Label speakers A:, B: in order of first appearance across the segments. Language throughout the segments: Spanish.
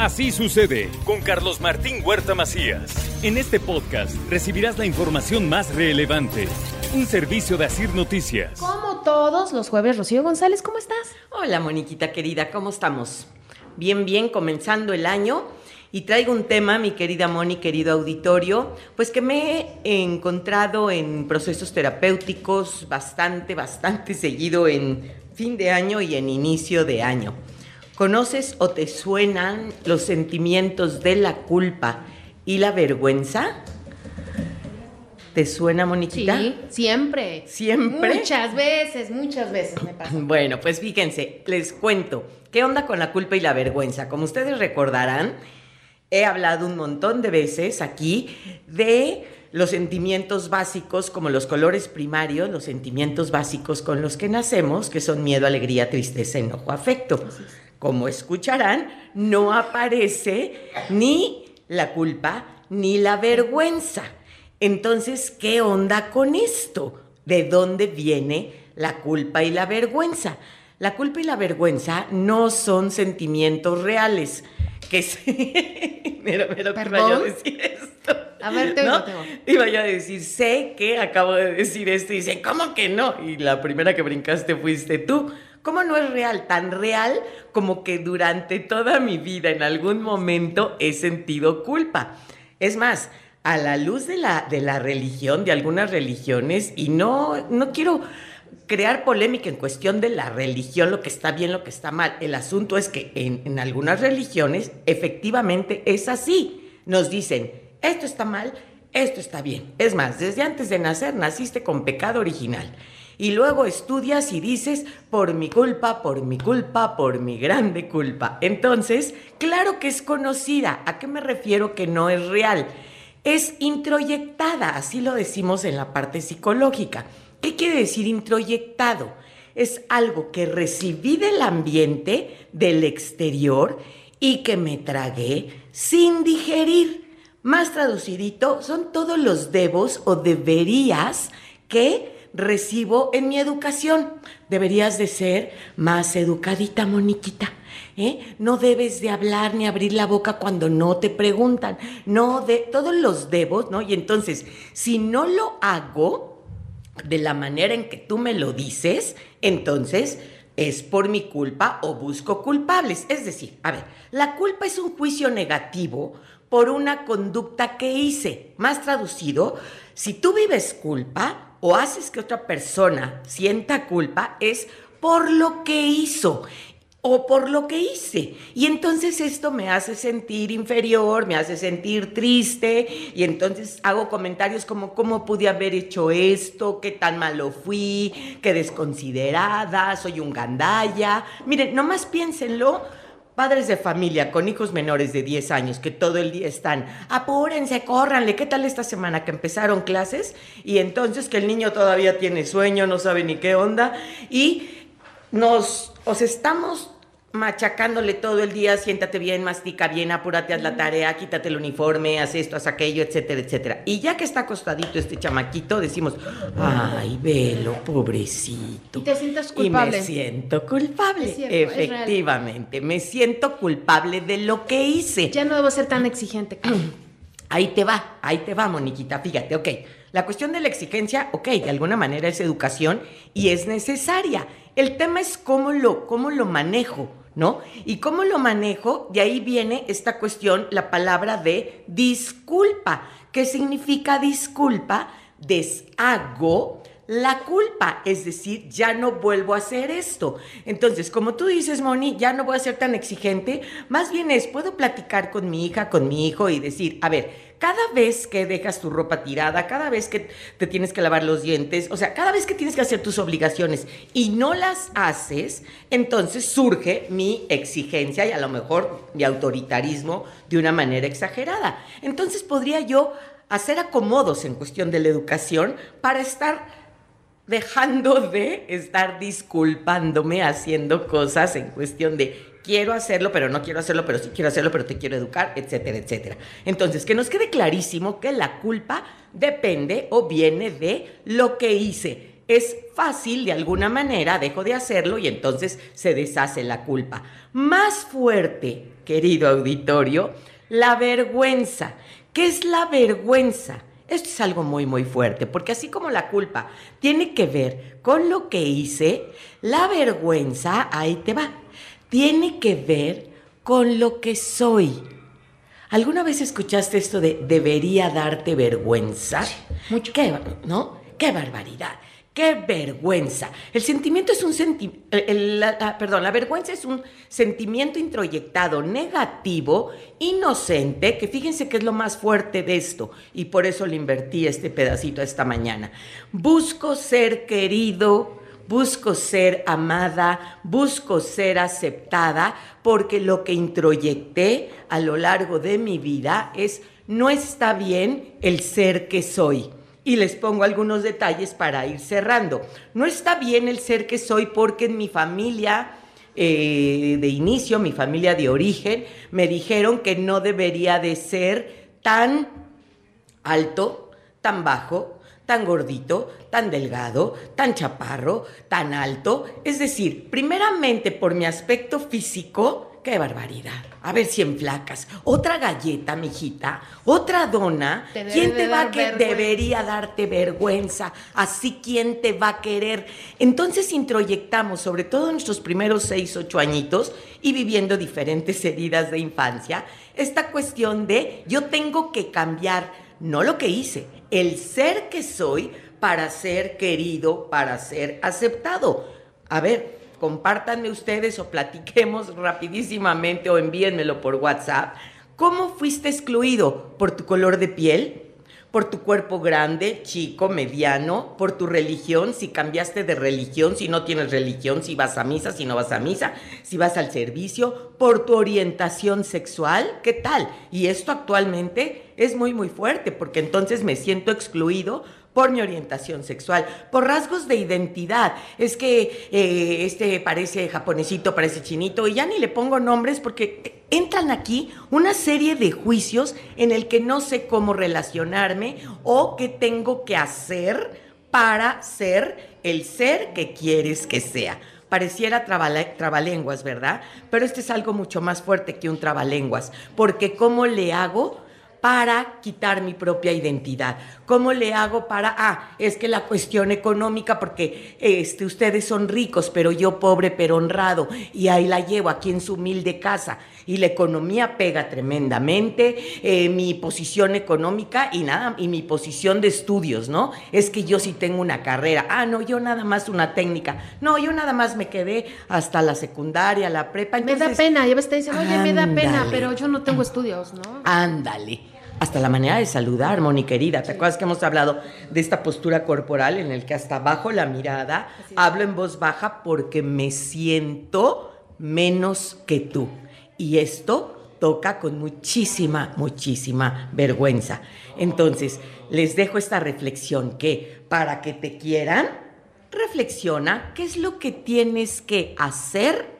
A: Así sucede con Carlos Martín Huerta Macías. En este podcast recibirás la información más relevante. Un servicio de Asir Noticias.
B: Como todos los jueves, Rocío González, ¿cómo estás?
C: Hola, Moniquita querida, ¿cómo estamos? Bien, bien, comenzando el año. Y traigo un tema, mi querida Moni, querido auditorio, pues que me he encontrado en procesos terapéuticos bastante, bastante seguido en fin de año y en inicio de año. ¿Conoces o te suenan los sentimientos de la culpa y la vergüenza? ¿Te suena, Moniquita?
B: Sí, siempre.
C: ¿Siempre?
B: Muchas veces, muchas veces me pasa.
C: Bueno, pues fíjense, les cuento. ¿Qué onda con la culpa y la vergüenza? Como ustedes recordarán, he hablado un montón de veces aquí de los sentimientos básicos como los colores primarios, los sentimientos básicos con los que nacemos, que son miedo, alegría, tristeza, enojo, afecto como escucharán, no aparece ni la culpa ni la vergüenza. Entonces, ¿qué onda con esto? ¿De dónde viene la culpa y la vergüenza? La culpa y la vergüenza no son sentimientos reales. Que sí. mira, mira, te iba a decir esto.
B: A ver, te
C: ¿no? Iba yo a decir, sé que acabo de decir esto y dice, ¿cómo que no? Y la primera que brincaste fuiste tú. ¿Cómo no es real? Tan real como que durante toda mi vida en algún momento he sentido culpa. Es más, a la luz de la, de la religión, de algunas religiones, y no, no quiero crear polémica en cuestión de la religión, lo que está bien, lo que está mal. El asunto es que en, en algunas religiones efectivamente es así. Nos dicen, esto está mal, esto está bien. Es más, desde antes de nacer naciste con pecado original y luego estudias y dices, por mi culpa, por mi culpa, por mi grande culpa. Entonces, claro que es conocida. ¿A qué me refiero que no es real? Es introyectada, así lo decimos en la parte psicológica. ¿Qué quiere decir introyectado? Es algo que recibí del ambiente, del exterior, y que me tragué sin digerir. Más traducidito, son todos los debos o deberías que recibo en mi educación. Deberías de ser más educadita, Moniquita. ¿eh? No debes de hablar ni abrir la boca cuando no te preguntan. No, de todos los debos, ¿no? Y entonces, si no lo hago de la manera en que tú me lo dices, entonces es por mi culpa o busco culpables. Es decir, a ver, la culpa es un juicio negativo por una conducta que hice. Más traducido, si tú vives culpa, o haces que otra persona sienta culpa es por lo que hizo o por lo que hice. Y entonces esto me hace sentir inferior, me hace sentir triste y entonces hago comentarios como cómo pude haber hecho esto, qué tan malo fui, qué desconsiderada, soy un gandalla. Miren, nomás piénsenlo Padres de familia con hijos menores de 10 años que todo el día están, apúrense, córranle, ¿qué tal esta semana que empezaron clases? Y entonces que el niño todavía tiene sueño, no sabe ni qué onda, y nos, os estamos machacándole todo el día, siéntate bien, mastica bien, apúrate, haz la tarea, quítate el uniforme, haz esto, haz aquello, etcétera, etcétera. Y ya que está acostadito este chamaquito, decimos, ay, velo, pobrecito.
B: Y te sientes culpable.
C: Y me siento culpable,
B: cierto,
C: efectivamente, me siento culpable de lo que hice.
B: Ya no debo ser tan exigente.
C: Ahí te va, ahí te va, Moniquita, fíjate, ok. La cuestión de la exigencia, ok, de alguna manera es educación y es necesaria. El tema es cómo lo, cómo lo manejo, ¿no? Y cómo lo manejo, de ahí viene esta cuestión, la palabra de disculpa. ¿Qué significa disculpa? Deshago la culpa, es decir, ya no vuelvo a hacer esto. Entonces, como tú dices, Moni, ya no voy a ser tan exigente, más bien es, puedo platicar con mi hija, con mi hijo y decir, a ver, cada vez que dejas tu ropa tirada, cada vez que te tienes que lavar los dientes, o sea, cada vez que tienes que hacer tus obligaciones y no las haces, entonces surge mi exigencia y a lo mejor mi autoritarismo de una manera exagerada. Entonces podría yo hacer acomodos en cuestión de la educación para estar dejando de estar disculpándome haciendo cosas en cuestión de quiero hacerlo, pero no quiero hacerlo, pero sí quiero hacerlo, pero te quiero educar, etcétera, etcétera. Entonces, que nos quede clarísimo que la culpa depende o viene de lo que hice. es fácil de alguna manera, dejo de hacerlo y entonces se deshace la culpa. Más fuerte, querido auditorio, la vergüenza. ¿Qué es la vergüenza? Esto es algo muy, muy fuerte, porque así como la culpa tiene que ver con lo que hice, la vergüenza, ahí te va, tiene que ver con lo que soy. ¿Alguna vez escuchaste esto de debería darte vergüenza?
B: mucho.
C: ¿Qué, ¿No? ¡Qué barbaridad! ¡Qué vergüenza! El sentimiento es un sentimiento, perdón, la vergüenza es un sentimiento introyectado negativo, inocente, que fíjense que es lo más fuerte de esto, y por eso le invertí este pedacito esta mañana. Busco ser querido, busco ser amada, busco ser aceptada, porque lo que introyecté a lo largo de mi vida es no está bien el ser que soy. Y les pongo algunos detalles para ir cerrando. No está bien el ser que soy porque en mi familia eh, de inicio, mi familia de origen, me dijeron que no debería de ser tan alto, tan bajo, tan gordito, tan delgado, tan chaparro, tan alto. Es decir, primeramente por mi aspecto físico, ¡Qué barbaridad! A ver si en flacas. Otra galleta, mijita. Otra dona. ¿Quién te va a que debería darte vergüenza? Así, ¿quién te va a querer? Entonces introyectamos, sobre todo en nuestros primeros seis, ocho añitos y viviendo diferentes heridas de infancia, esta cuestión de yo tengo que cambiar, no lo que hice, el ser que soy para ser querido, para ser aceptado. A ver, compártanme ustedes o platiquemos rapidísimamente o envíenmelo por WhatsApp. ¿Cómo fuiste excluido? ¿Por tu color de piel? ¿Por tu cuerpo grande, chico, mediano? ¿Por tu religión? Si cambiaste de religión, si no tienes religión, si vas a misa, si no vas a misa, si vas al servicio, por tu orientación sexual, ¿qué tal? Y esto actualmente es muy, muy fuerte porque entonces me siento excluido por mi orientación sexual, por rasgos de identidad. Es que eh, este parece japonesito, parece chinito, y ya ni le pongo nombres porque entran aquí una serie de juicios en el que no sé cómo relacionarme o qué tengo que hacer para ser el ser que quieres que sea pareciera trabalenguas, ¿verdad? Pero este es algo mucho más fuerte que un trabalenguas, porque ¿cómo le hago para quitar mi propia identidad? ¿Cómo le hago para, ah, es que la cuestión económica, porque este, ustedes son ricos, pero yo pobre pero honrado, y ahí la llevo aquí en su humilde casa, y la economía pega tremendamente, eh, mi posición económica y nada, y mi posición de estudios, ¿no? Es que yo sí tengo una carrera, ah, no, yo nada más una técnica, no, yo nada más me quedé hasta la secundaria, la prepa.
B: me da pena, ya ves, te dicen, oye, me da pena, pero yo no tengo estudios, ¿no?
C: Ándale hasta la manera de saludar, Moni querida. ¿Te acuerdas que hemos hablado de esta postura corporal en el que hasta bajo la mirada hablo en voz baja porque me siento menos que tú? Y esto toca con muchísima, muchísima vergüenza. Entonces, les dejo esta reflexión que para que te quieran, reflexiona qué es lo que tienes que hacer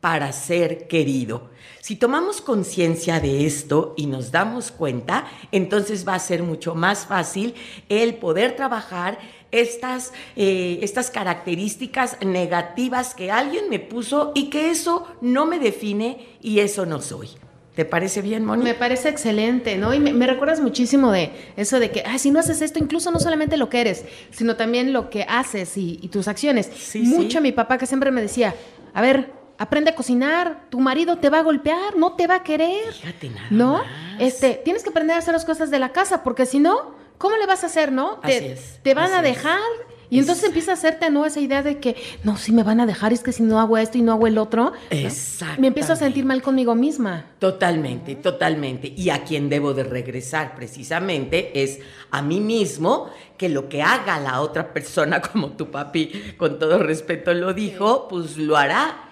C: para ser querido. Si tomamos conciencia de esto y nos damos cuenta, entonces va a ser mucho más fácil el poder trabajar estas, eh, estas características negativas que alguien me puso y que eso no me define y eso no soy. ¿Te parece bien, Moni?
B: Me parece excelente, ¿no? Y me, recuerdas muchísimo de eso de que, si no haces esto, incluso no solamente lo que eres, sino también lo que haces y, tus acciones. Mucho mi papá que siempre me decía, a ver, Aprende a cocinar, tu marido te va a golpear, no te va a querer.
C: Fíjate nada
B: ¿No? Este, tienes que aprender a hacer las cosas de la casa, porque si no, ¿cómo le vas a hacer, no?
C: te,
B: te van a dejar. Y entonces empieza a hacerte, ¿no? Esa idea de que, no, si me van a dejar, es que si no hago esto y no hago el otro.
C: Exacto.
B: Me empiezo a sentir mal conmigo misma.
C: Totalmente, totalmente. Y a quien debo de regresar precisamente es a mí mismo, que lo que haga la otra persona, como tu papi con todo respeto lo dijo, pues lo hará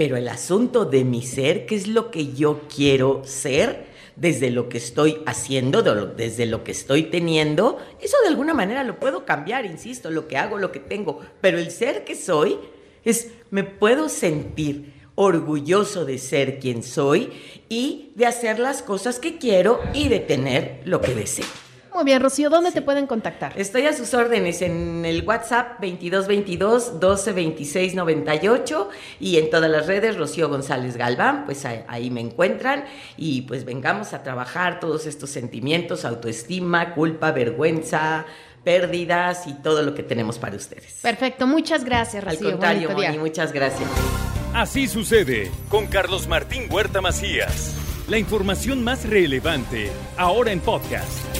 C: pero el asunto de mi ser, qué es lo que yo quiero ser, desde lo que estoy haciendo, desde lo que estoy teniendo, eso de alguna manera lo puedo cambiar, insisto, lo que hago, lo que tengo, pero el ser que soy es, me puedo sentir orgulloso de ser quien soy y de hacer las cosas que quiero y de tener lo que deseo.
B: Muy bien, Rocío, ¿dónde te pueden contactar?
C: Estoy a sus órdenes en el WhatsApp 2222 1226 98 y en todas las redes Rocío González Galván, pues ahí me encuentran y pues vengamos a trabajar todos estos sentimientos, autoestima, culpa, vergüenza, pérdidas y todo lo que tenemos para ustedes.
B: Perfecto, muchas gracias, Rocío.
C: Al contrario, Moni, muchas gracias.
A: Así sucede con Carlos Martín Huerta Macías. La información más relevante, ahora en podcast.